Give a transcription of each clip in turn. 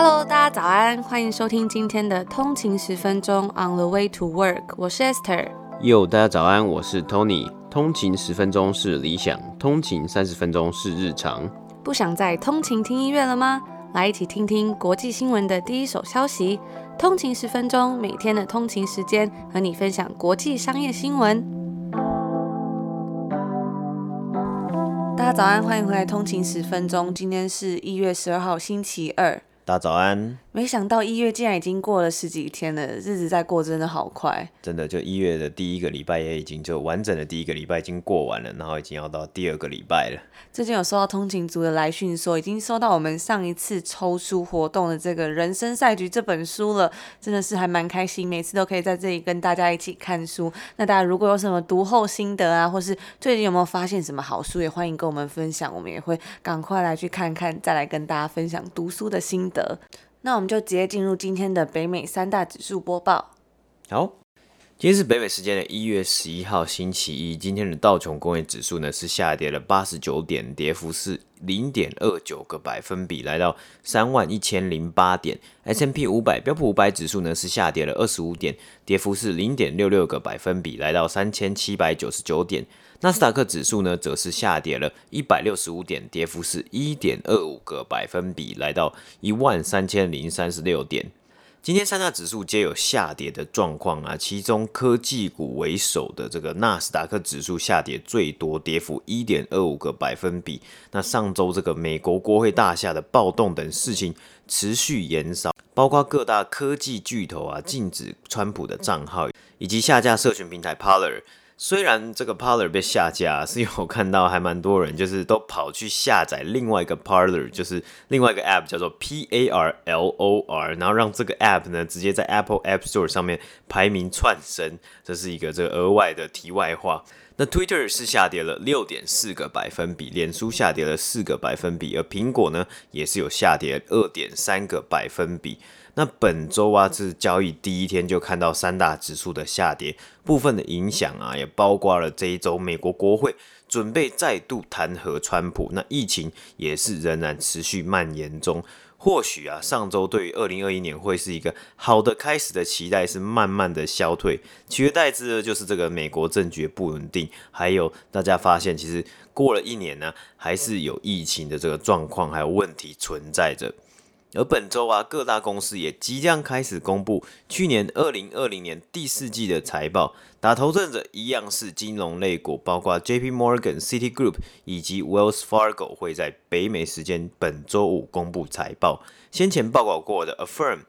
Hello，大家早安，欢迎收听今天的通勤十分钟 On the Way to Work，我是 Esther。Yo，大家早安，我是 Tony。通勤十分钟是理想，通勤三十分钟是日常。不想再通勤听音乐了吗？来一起听听国际新闻的第一手消息。通勤十分钟，每天的通勤时间和你分享国际商业新闻。大家早安，欢迎回来通勤十分钟。今天是一月十二号，星期二。大家早安。没想到一月竟然已经过了十几天了，日子在过真的好快。真的，就一月的第一个礼拜也已经就完整的第一个礼拜已经过完了，然后已经要到第二个礼拜了。最近有收到通勤族的来讯说，已经收到我们上一次抽书活动的这个人生赛局这本书了，真的是还蛮开心，每次都可以在这里跟大家一起看书。那大家如果有什么读后心得啊，或是最近有没有发现什么好书，也欢迎跟我们分享，我们也会赶快来去看看，再来跟大家分享读书的心得。那我们就直接进入今天的北美三大指数播报。好，今天是北美时间的一月十一号星期一。今天的道琼工业指数呢是下跌了八十九点，跌幅是零点二九个百分比，来到三万一千零八点。S&P 五百标普五百指数呢是下跌了二十五点，跌幅是零点六六个百分比，来到三千七百九十九点。纳斯达克指数呢，则是下跌了一百六十五点，跌幅是一点二五个百分比，来到一万三千零三十六点。今天三大指数皆有下跌的状况啊，其中科技股为首的这个纳斯达克指数下跌最多，跌幅一点二五个百分比。那上周这个美国国会大厦的暴动等事情持续延烧，包括各大科技巨头啊禁止川普的账号，以及下架社群平台 Parler。虽然这个 Parler 被下架，是因为我看到还蛮多人就是都跑去下载另外一个 Parler，就是另外一个 App 叫做 P A R L O R，然后让这个 App 呢直接在 Apple App Store 上面排名窜升，这是一个这个额外的题外话。那 Twitter 是下跌了六点四个百分比，脸书下跌了四个百分比，而苹果呢也是有下跌二点三个百分比。那本周啊，是交易第一天就看到三大指数的下跌，部分的影响啊，也包括了这一周美国国会准备再度弹劾川普，那疫情也是仍然持续蔓延中。或许啊，上周对于二零二一年会是一个好的开始的期待是慢慢的消退，取而代之的就是这个美国政局不稳定，还有大家发现其实过了一年呢，还是有疫情的这个状况还有问题存在着。而本周啊，各大公司也即将开始公布去年二零二零年第四季的财报。打头阵的一样是金融类股，包括 J.P. Morgan、Citigroup 以及 Wells Fargo 会在北美时间本周五公布财报。先前报告过的 Affirm、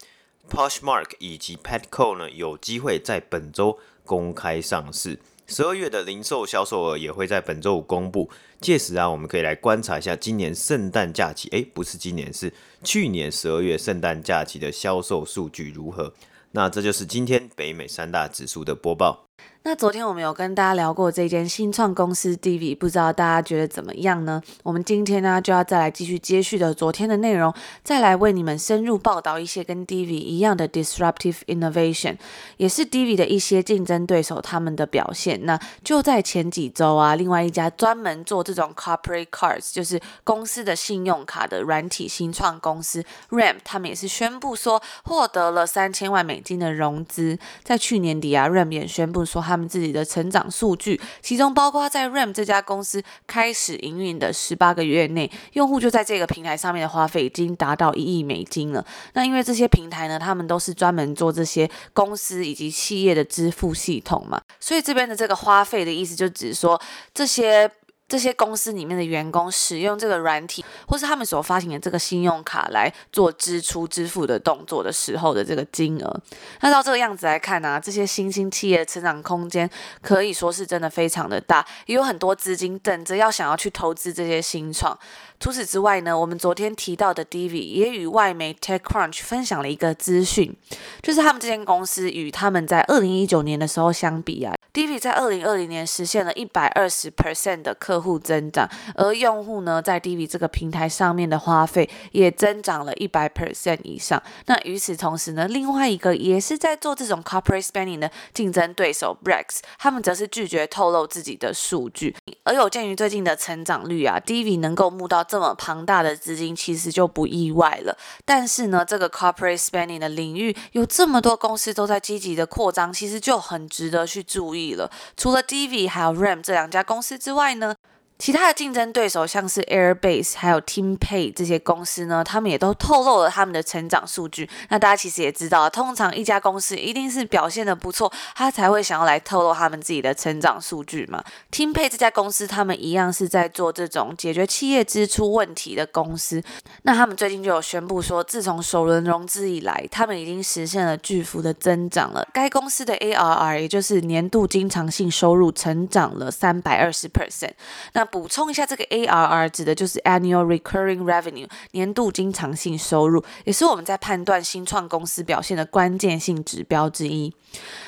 Poshmark 以及 Petco 呢，有机会在本周公开上市。十二月的零售销售额也会在本周五公布，届时啊，我们可以来观察一下今年圣诞假期，诶，不是今年，是去年十二月圣诞假期的销售数据如何？那这就是今天北美三大指数的播报。那昨天我们有跟大家聊过这间新创公司 Divi，不知道大家觉得怎么样呢？我们今天呢就要再来继续接续的昨天的内容，再来为你们深入报道一些跟 Divi 一样的 disruptive innovation，也是 Divi 的一些竞争对手他们的表现。那就在前几周啊，另外一家专门做这种 corporate cards，就是公司的信用卡的软体新创公司 Ramp，他们也是宣布说获得了三千万美金的融资。在去年底啊，Ramp 也宣布说他们自己的成长数据，其中包括在 Ram 这家公司开始营运的十八个月内，用户就在这个平台上面的花费已经达到一亿美金了。那因为这些平台呢，他们都是专门做这些公司以及企业的支付系统嘛，所以这边的这个花费的意思就只是说这些。这些公司里面的员工使用这个软体，或是他们所发行的这个信用卡来做支出支付的动作的时候的这个金额，那照这个样子来看呢、啊，这些新兴企业的成长空间可以说是真的非常的大，也有很多资金等着要想要去投资这些新创。除此之外呢，我们昨天提到的 Divi 也与外媒 TechCrunch 分享了一个资讯，就是他们这间公司与他们在二零一九年的时候相比啊。Divi 在二零二零年实现了一百二十 percent 的客户增长，而用户呢，在 Divi 这个平台上面的花费也增长了一百 percent 以上。那与此同时呢，另外一个也是在做这种 corporate spending 的竞争对手 Brex，他们则是拒绝透露自己的数据。而有鉴于最近的成长率啊，Divvy 能够募到这么庞大的资金，其实就不意外了。但是呢，这个 corporate spending 的领域有这么多公司都在积极的扩张，其实就很值得去注意了。除了 Divvy 还有 Ram 这两家公司之外呢，其他的竞争对手，像是 Airbase 还有 TeamPay 这些公司呢，他们也都透露了他们的成长数据。那大家其实也知道，通常一家公司一定是表现得不错，他才会想要来透露他们自己的成长数据嘛。TeamPay 这家公司，他们一样是在做这种解决企业支出问题的公司。那他们最近就有宣布说，自从首轮融资以来，他们已经实现了巨幅的增长了。该公司的 ARR，也就是年度经常性收入，成长了三百二十 percent。那补充一下，这个 ARR 指的就是 Annual Recurring Revenue，年度经常性收入，也是我们在判断新创公司表现的关键性指标之一。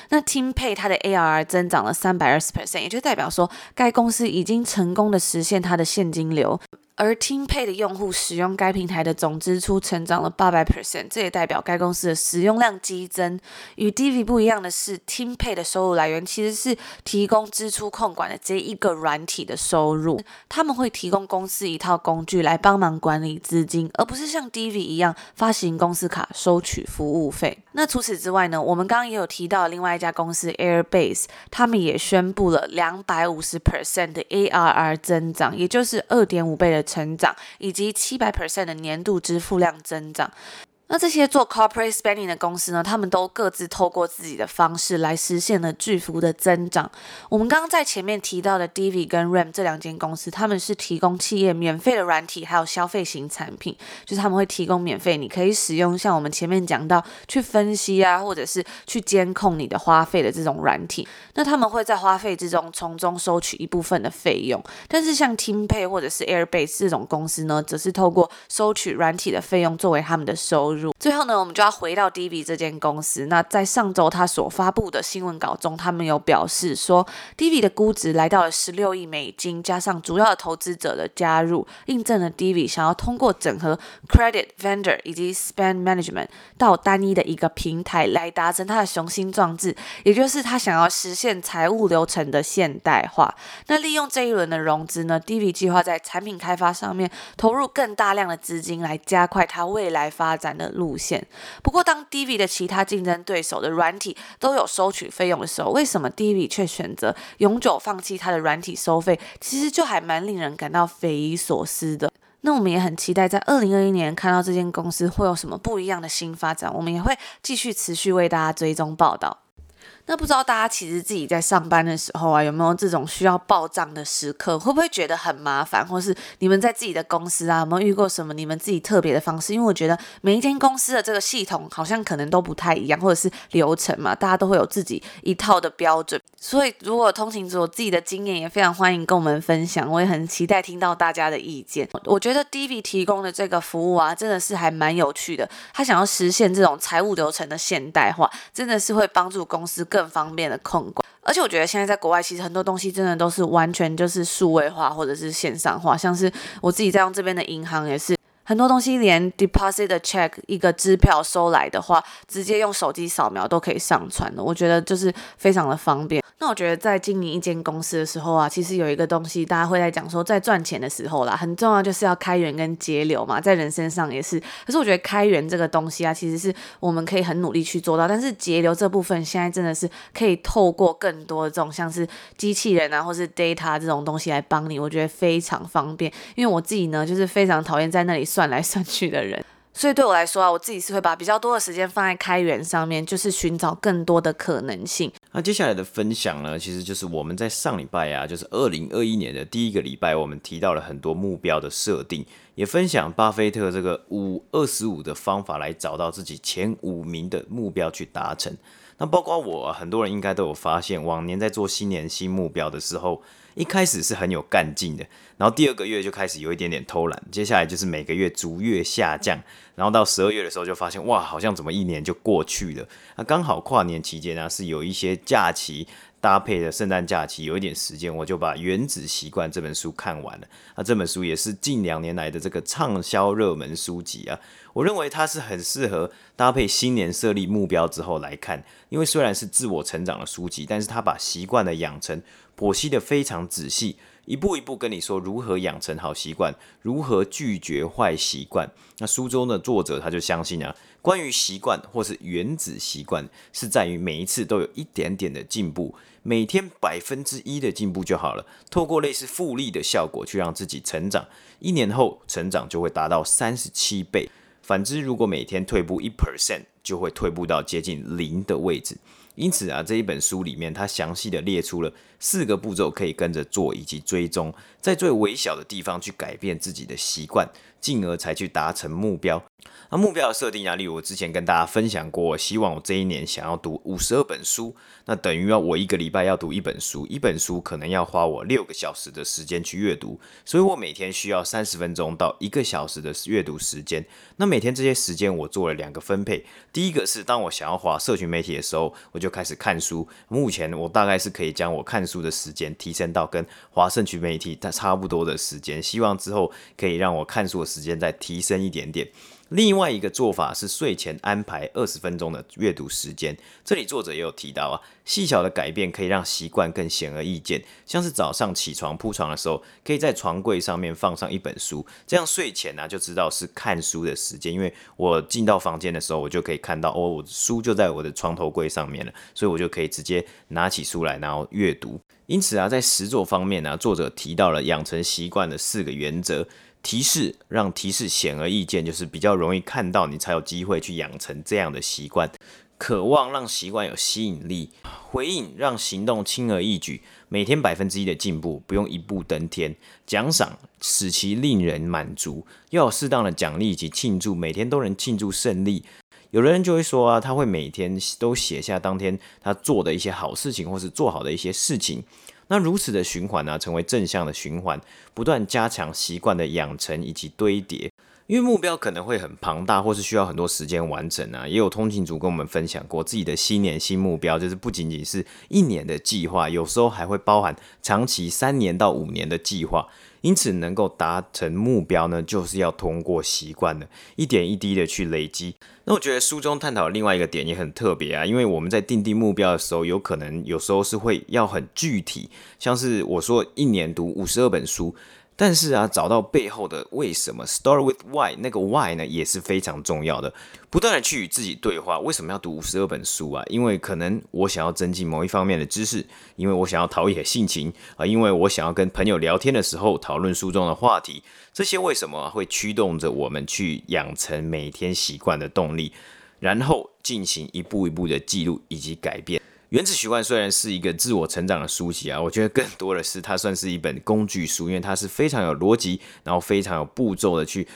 那 TeamPay 它的 ARR 增长了三百二十 percent，也就代表说该公司已经成功的实现它的现金流。而 TeamPay 的用户使用该平台的总支出成长了八百 percent，这也代表该公司的使用量激增。与 Divvy 不一样的是，TeamPay 的收入来源其实是提供支出控管的这一个软体的收入。他们会提供公司一套工具来帮忙管理资金，而不是像 Divvy 一样发行公司卡收取服务费。那除此之外呢，我们刚刚也有提到另外一家公司 Airbase，他们也宣布了两百五十 percent 的 ARR 增长，也就是二点五倍的成长，以及七百 percent 的年度支付量增长。那这些做 corporate spending 的公司呢，他们都各自透过自己的方式来实现了巨幅的增长。我们刚刚在前面提到的 Divvy 跟 RAM 这两间公司，他们是提供企业免费的软体，还有消费型产品，就是他们会提供免费，你可以使用像我们前面讲到去分析啊，或者是去监控你的花费的这种软体。那他们会在花费之中从中收取一部分的费用。但是像 TeamPay 或者是 Airbase 这种公司呢，则是透过收取软体的费用作为他们的收入。最后呢，我们就要回到 Divvy 这间公司。那在上周他所发布的新闻稿中，他们有表示说，Divvy 的估值来到了十六亿美金，加上主要的投资者的加入，印证了 Divvy 想要通过整合 Credit Vendor 以及 Spend Management 到单一的一个平台来达成他的雄心壮志，也就是他想要实现财务流程的现代化。那利用这一轮的融资呢，Divvy 计划在产品开发上面投入更大量的资金，来加快它未来发展的路线。不过，当 Divi 的其他竞争对手的软体都有收取费用的时候，为什么 Divi 却选择永久放弃它的软体收费？其实就还蛮令人感到匪夷所思的。那我们也很期待在二零二一年看到这间公司会有什么不一样的新发展，我们也会继续持续为大家追踪报道。那不知道大家其实自己在上班的时候啊，有没有这种需要报账的时刻？会不会觉得很麻烦？或是你们在自己的公司啊，有没有遇过什么你们自己特别的方式？因为我觉得每一间公司的这个系统好像可能都不太一样，或者是流程嘛，大家都会有自己一套的标准。所以如果通勤族有自己的经验，也非常欢迎跟我们分享。我也很期待听到大家的意见。我觉得 Divvy 提供的这个服务啊，真的是还蛮有趣的。他想要实现这种财务流程的现代化，真的是会帮助公司。更方便的控管，而且我觉得现在在国外，其实很多东西真的都是完全就是数位化或者是线上化，像是我自己在用这边的银行也是。很多东西连 deposit 的 check 一个支票收来的话，直接用手机扫描都可以上传的，我觉得就是非常的方便。那我觉得在经营一间公司的时候啊，其实有一个东西大家会在讲说，在赚钱的时候啦，很重要就是要开源跟节流嘛，在人身上也是。可是我觉得开源这个东西啊，其实是我们可以很努力去做到，但是节流这部分现在真的是可以透过更多的这种像是机器人啊，或是 data 这种东西来帮你，我觉得非常方便。因为我自己呢，就是非常讨厌在那里。算来算去的人，所以对我来说啊，我自己是会把比较多的时间放在开源上面，就是寻找更多的可能性。那接下来的分享呢，其实就是我们在上礼拜啊，就是二零二一年的第一个礼拜，我们提到了很多目标的设定，也分享巴菲特这个五二十五的方法来找到自己前五名的目标去达成。那包括我，很多人应该都有发现，往年在做新年新目标的时候，一开始是很有干劲的，然后第二个月就开始有一点点偷懒，接下来就是每个月逐月下降，然后到十二月的时候就发现哇，好像怎么一年就过去了。那刚好跨年期间呢，是有一些假期搭配的圣诞假期有一点时间，我就把《原子习惯》这本书看完了。那这本书也是近两年来的这个畅销热门书籍啊。我认为它是很适合搭配新年设立目标之后来看，因为虽然是自我成长的书籍，但是它把习惯的养成剖析的非常仔细，一步一步跟你说如何养成好习惯，如何拒绝坏习惯。那书中的作者他就相信啊，关于习惯或是原子习惯，是在于每一次都有一点点的进步，每天百分之一的进步就好了。透过类似复利的效果去让自己成长，一年后成长就会达到三十七倍。反之，如果每天退步一 percent，就会退步到接近零的位置。因此啊，这一本书里面，它详细的列出了四个步骤可以跟着做，以及追踪，在最微小的地方去改变自己的习惯，进而才去达成目标。那目标的设定啊，例如我之前跟大家分享过，希望我这一年想要读五十二本书，那等于要我一个礼拜要读一本书，一本书可能要花我六个小时的时间去阅读，所以我每天需要三十分钟到一个小时的阅读时间。那每天这些时间我做了两个分配，第一个是当我想要滑社群媒体的时候，我就开始看书。目前我大概是可以将我看书的时间提升到跟滑社群媒体它差不多的时间，希望之后可以让我看书的时间再提升一点点。另外一个做法是睡前安排二十分钟的阅读时间。这里作者也有提到啊，细小的改变可以让习惯更显而易见。像是早上起床铺床的时候，可以在床柜上面放上一本书，这样睡前呢、啊、就知道是看书的时间。因为我进到房间的时候，我就可以看到哦，我书就在我的床头柜上面了，所以我就可以直接拿起书来然后阅读。因此啊，在实作方面呢、作者提到了养成习惯的四个原则。提示让提示显而易见，就是比较容易看到，你才有机会去养成这样的习惯。渴望让习惯有吸引力，回应让行动轻而易举。每天百分之一的进步，不用一步登天。奖赏使其令人满足，要有适当的奖励以及庆祝，每天都能庆祝胜利。有的人就会说啊，他会每天都写下当天他做的一些好事情，或是做好的一些事情。那如此的循环呢、成为正向的循环，不断加强习惯的养成以及堆叠。因为目标可能会很庞大，或是需要很多时间完成啊。也有通勤族跟我们分享过自己的新年新目标，就是不仅仅是一年的计划，有时候还会包含长期三年到五年的计划。因此，能够达成目标呢，就是要通过习惯的，一点一滴的去累积。那我觉得书中探讨另外一个点也很特别啊，因为我们在定定目标的时候，有可能有时候是会要很具体，像是我说一年读五十二本书。但是啊，找到背后的为什么，start with why，那个 why 呢，也是非常重要的。不断的去与自己对话，为什么要读五十二本书啊？因为可能我想要增进某一方面的知识，因为我想要陶冶性情啊，因为我想要跟朋友聊天的时候讨论书中的话题。这些为什么会驱动着我们去养成每天习惯的动力，然后进行一步一步的记录以及改变。原子习惯虽然是一个自我成长的书籍啊，我觉得更多的是它算是一本工具书，因为它是非常有逻辑，然后非常有步骤的去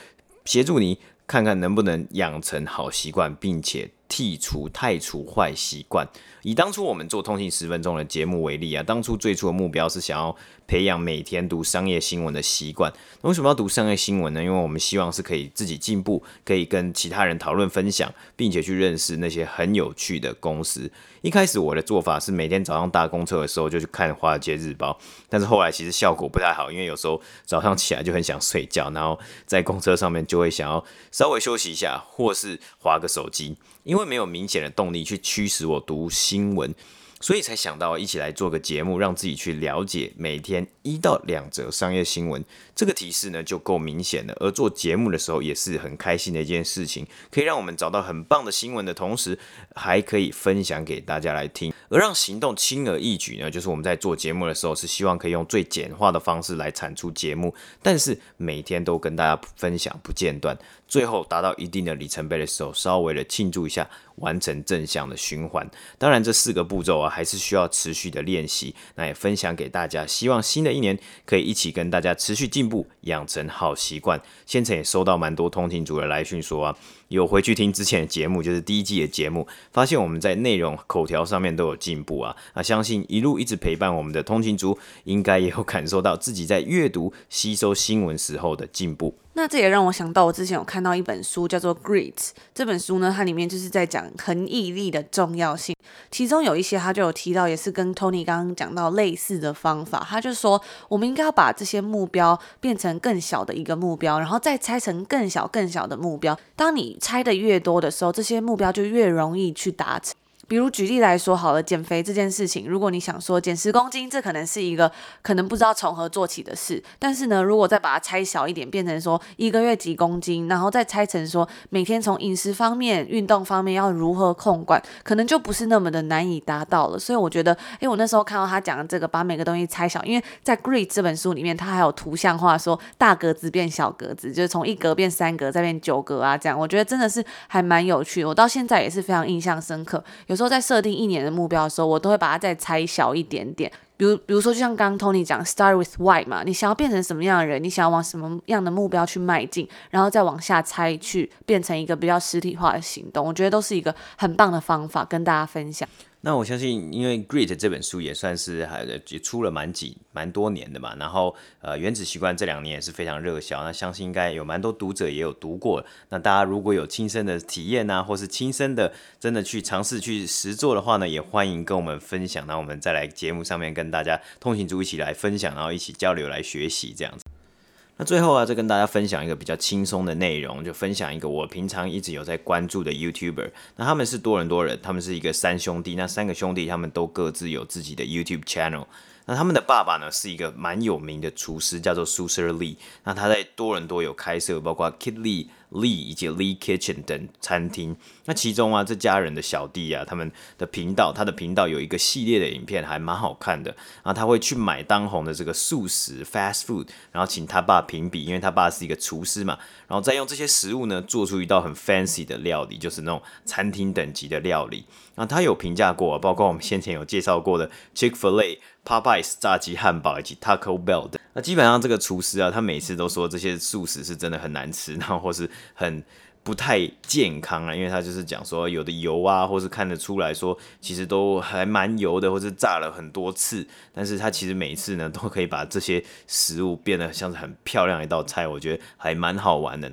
协助你看看能不能养成好习惯，并且剔除、汰除坏习惯。以当初我们做通信十分钟的节目为例啊，当初最初的目标是想要培养每天读商业新闻的习惯。那为什么要读商业新闻呢？因为我们希望是可以自己进步，可以跟其他人讨论分享，并且去认识那些很有趣的公司。一开始我的做法是每天早上搭公车的时候就去看《华尔街日报》，但是后来其实效果不太好，因为有时候早上起来就很想睡觉，然后在公车上面就会想要稍微休息一下，或是滑个手机，因为没有明显的动力去驱使我读新闻。所以才想到一起来做个节目，让自己去了解每天一到两则商业新闻，这个提示呢就够明显了。而做节目的时候也是很开心的一件事情，可以让我们找到很棒的新闻的同时，还可以分享给大家来听。而让行动轻而易举呢，就是我们在做节目的时候是希望可以用最简化的方式来产出节目，但是每天都跟大家分享不间断。最后达到一定的里程碑的时候，稍微的庆祝一下，完成正向的循环。当然，这四个步骤啊，还是需要持续的练习。那也分享给大家，希望新的一年可以一起跟大家持续进步，养成好习惯。先前也收到蛮多通勤族的来讯说啊，有回去听之前的节目，就是第一季的节目，发现我们在内容口条上面都有进步啊。那相信一路一直陪伴我们的通勤族，应该也有感受到自己在阅读吸收新闻时候的进步。那这也让我想到，我之前有看到一本书，叫做《Grit》。这本书呢，它里面就是在讲恒毅力的重要性。其中有一些，他就有提到，也是跟 Tony 刚刚讲到类似的方法。他就说，我们应该要把这些目标变成更小的一个目标，然后再拆成更小、更小的目标。当你拆的越多的时候，这些目标就越容易去达成。比如举例来说好了，减肥这件事情，如果你想说减十公斤，这可能是一个可能不知道从何做起的事。但是呢，如果再把它拆小一点，变成说一个月几公斤，然后再拆成说每天从饮食方面、运动方面要如何控管，可能就不是那么的难以达到了。所以我觉得，诶，我那时候看到他讲的这个，把每个东西拆小，因为在《Great》这本书里面，它还有图像化，说大格子变小格子，就是从一格变三格，再变九格啊，这样我觉得真的是还蛮有趣。我到现在也是非常印象深刻。有时候在设定一年的目标的时候，我都会把它再拆小一点点。比如，比如说，就像刚刚 Tony 讲，Start with why 嘛，你想要变成什么样的人？你想要往什么样的目标去迈进？然后再往下拆，去变成一个比较实体化的行动。我觉得都是一个很棒的方法，跟大家分享。那我相信，因为《Great》这本书也算是还也出了蛮几蛮多年的嘛，然后呃，《原子习惯》这两年也是非常热销，那相信应该有蛮多读者也有读过。那大家如果有亲身的体验啊，或是亲身的真的去尝试去实做的话呢，也欢迎跟我们分享，那我们再来节目上面跟大家通行族一起来分享，然后一起交流来学习这样子。那最后啊，再跟大家分享一个比较轻松的内容，就分享一个我平常一直有在关注的 YouTuber。那他们是多伦多人，他们是一个三兄弟。那三个兄弟他们都各自有自己的 YouTube channel。那他们的爸爸呢，是一个蛮有名的厨师，叫做 Suser Lee。那他在多伦多有开设包括 Kid Lee、Lee 以及 Lee Kitchen 等餐厅。那其中啊，这家人的小弟啊，他们的频道，他的频道有一个系列的影片，还蛮好看的。然后他会去买当红的这个素食 fast food，然后请他爸评比，因为他爸是一个厨师嘛。然后再用这些食物呢，做出一道很 fancy 的料理，就是那种餐厅等级的料理。那他有评价过，包括我们先前有介绍过的 Chick-fil-A。Popeyes 炸鸡汉堡以及 Taco Bell 的，那基本上这个厨师啊，他每次都说这些素食是真的很难吃，然后或是很不太健康啊，因为他就是讲说有的油啊，或是看得出来说其实都还蛮油的，或是炸了很多次，但是他其实每次呢都可以把这些食物变得像是很漂亮一道菜，我觉得还蛮好玩的。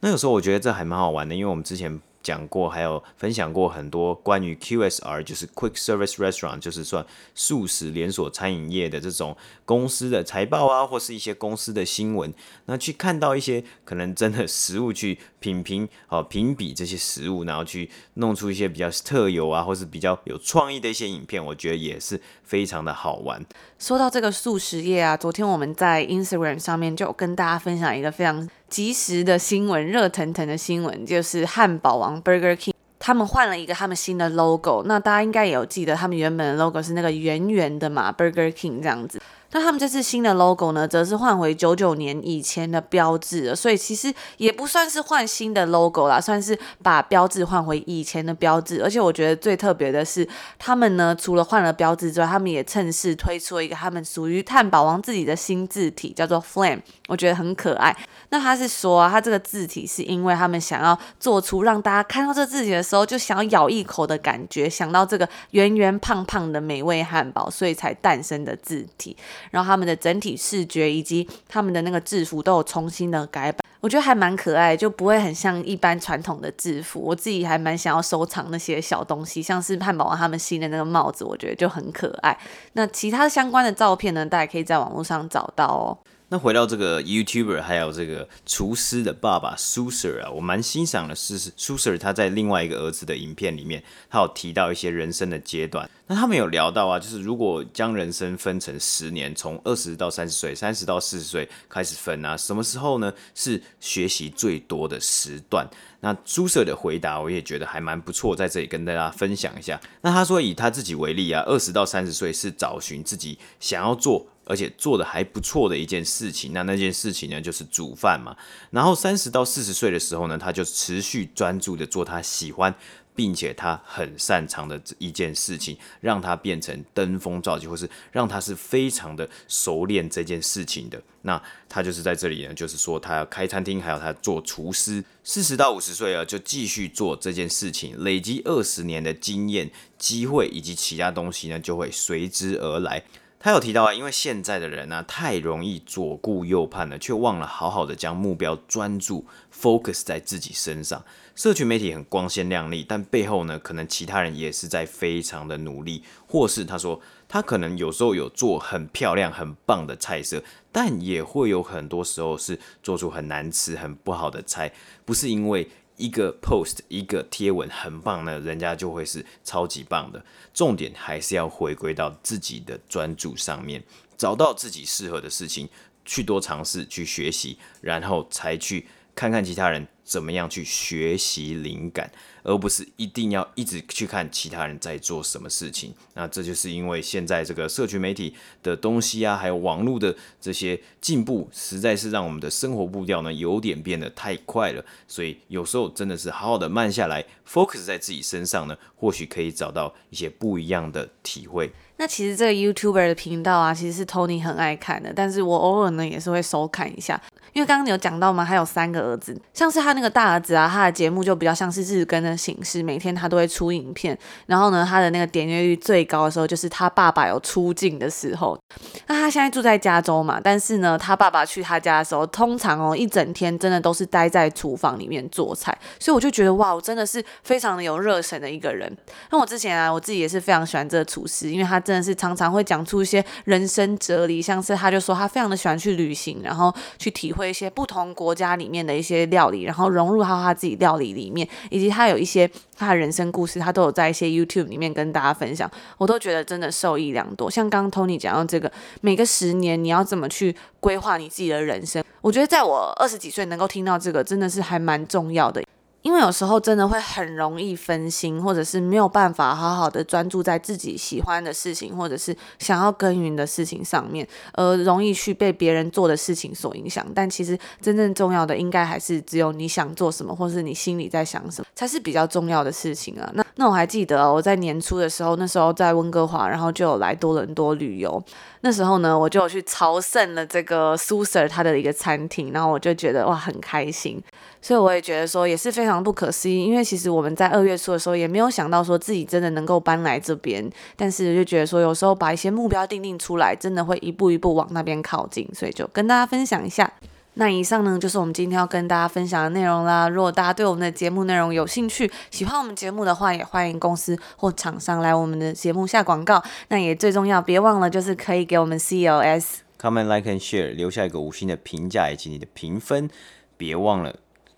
那个时候我觉得这还蛮好玩的，因为我们之前。讲过，还有分享过很多关于 QSR，就是 Quick Service Restaurant，就是算素食连锁餐饮业的这种公司的财报啊，或是一些公司的新闻，那去看到一些可能真的食物去品评哦，评比这些食物，然后去弄出一些比较特有啊，或是比较有创意的一些影片，我觉得也是非常的好玩。说到这个素食业啊，昨天我们在 Instagram 上面就跟大家分享一个非常即时的新闻，热腾腾的新闻，就是汉堡王 Burger King，他们换了一个他们新的 logo。那大家应该也有记得，他们原本的 logo 是那个圆圆的嘛，Burger King 这样子。那他们这次新的 logo 呢，则是换回九九年以前的标志了，所以其实也不算是换新的 logo 啦，算是把标志换回以前的标志。而且我觉得最特别的是，他们呢除了换了标志之外，他们也趁势推出了一个他们属于汉堡王自己的新字体，叫做 Flame，我觉得很可爱。那他是说啊，他这个字体是因为他们想要做出让大家看到这字体的时候就想要咬一口的感觉，想到这个圆圆胖胖的美味汉堡，所以才诞生的字体。然后他们的整体视觉以及他们的那个制服都有重新的改版，我觉得还蛮可爱，就不会很像一般传统的制服。我自己还蛮想要收藏那些小东西，像是汉堡王他们新的那个帽子，我觉得就很可爱。那其他相关的照片呢，大家可以在网络上找到哦。那回到这个 YouTuber，还有这个厨师的爸爸 Suser 啊，我蛮欣赏的是 Suser 他在另外一个儿子的影片里面，他有提到一些人生的阶段。那他们有聊到啊，就是如果将人生分成十年，从二十到三十岁，三十到四十岁开始分啊，什么时候呢？是学习最多的时段？那 Suser 的回答我也觉得还蛮不错，在这里跟大家分享一下。那他说以他自己为例啊，二十到三十岁是找寻自己想要做。而且做的还不错的一件事情，那那件事情呢，就是煮饭嘛。然后三十到四十岁的时候呢，他就持续专注的做他喜欢，并且他很擅长的一件事情，让他变成登峰造极，或是让他是非常的熟练这件事情的。那他就是在这里呢，就是说他要开餐厅，还有他做厨师。四十到五十岁啊，就继续做这件事情，累积二十年的经验、机会以及其他东西呢，就会随之而来。他有提到啊，因为现在的人呢、太容易左顾右盼了，却忘了好好的将目标专注 focus 在自己身上。社群媒体很光鲜亮丽，但背后呢，可能其他人也是在非常的努力，或是他说他可能有时候有做很漂亮、很棒的菜色，但也会有很多时候是做出很难吃、很不好的菜，不是因为。一个 post 一个贴文很棒呢，人家就会是超级棒的。重点还是要回归到自己的专注上面，找到自己适合的事情，去多尝试，去学习，然后才去看看其他人怎么样去学习灵感。而不是一定要一直去看其他人在做什么事情，那这就是因为现在这个社群媒体的东西啊，还有网络的这些进步，实在是让我们的生活步调呢有点变得太快了，所以有时候真的是好好的慢下来，focus 在自己身上呢，或许可以找到一些不一样的体会。那其实这个 YouTuber 的频道啊，其实是 Tony 很爱看的，但是我偶尔呢也是会收看一下，因为刚刚你有讲到嘛，他有三个儿子，像是他那个大儿子啊，他的节目就比较像是日更的形式，每天他都会出影片，然后呢，他的那个点阅率最高的时候就是他爸爸有出镜的时候。那他现在住在加州嘛，但是呢，他爸爸去他家的时候，通常哦一整天真的都是待在厨房里面做菜，所以我就觉得哇，我真的是非常的有热忱的一个人。那我之前啊，我自己也是非常喜欢这个厨师，因为他。真的是常常会讲出一些人生哲理，像是他就说他非常的喜欢去旅行，然后去体会一些不同国家里面的一些料理，然后融入到他自己料理里面，以及他有一些他的人生故事，他都有在一些 YouTube 里面跟大家分享，我都觉得真的受益良多。像刚刚 Tony 讲到这个，每个十年你要怎么去规划你自己的人生，我觉得在我二十几岁能够听到这个，真的是还蛮重要的。因为有时候真的会很容易分心，或者是没有办法好好的专注在自己喜欢的事情，或者是想要耕耘的事情上面，而容易去被别人做的事情所影响。但其实真正重要的，应该还是只有你想做什么，或是你心里在想什么，才是比较重要的事情啊。那那我还记得我在年初的时候，那时候在温哥华，然后就有来多伦多旅游。那时候呢，我就去朝圣了这个苏 Sir 他的一个餐厅，然后我就觉得哇很开心。所以我也觉得说也是非常不可思议，因为其实我们在二月初的时候也没有想到说自己真的能够搬来这边，但是就觉得说有时候把一些目标定定出来，真的会一步一步往那边靠近，所以就跟大家分享一下。那以上呢就是我们今天要跟大家分享的内容啦。如果大家对我们的节目内容有兴趣，喜欢我们节目的话，也欢迎公司或厂商来我们的节目下广告。那也最重要，别忘了就是可以给我们 COS comment like and share，留下一个五星的评价以及你的评分，别忘了。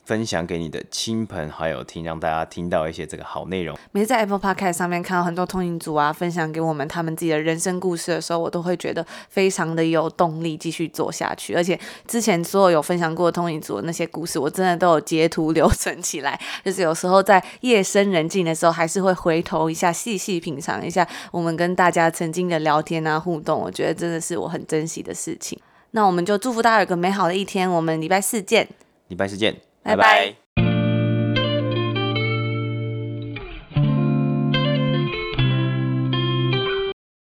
分享给你的亲朋好友听，让大家听到一些这个好内容。每次在 Apple Podcast 上面看到很多通勤族啊，分享给我们他们自己的人生故事的时候，我都会觉得非常的有动力继续做下去。而且之前所有有分享过通勤族的那些故事，我真的都有截图留存起来。就是有时候在夜深人静的时候，还是会回头一下，细细品尝一下我们跟大家曾经的聊天啊互动。我觉得真的是我很珍惜的事情。那我们就祝福大家有个美好的一天。我们礼拜四见。礼拜四见。拜拜。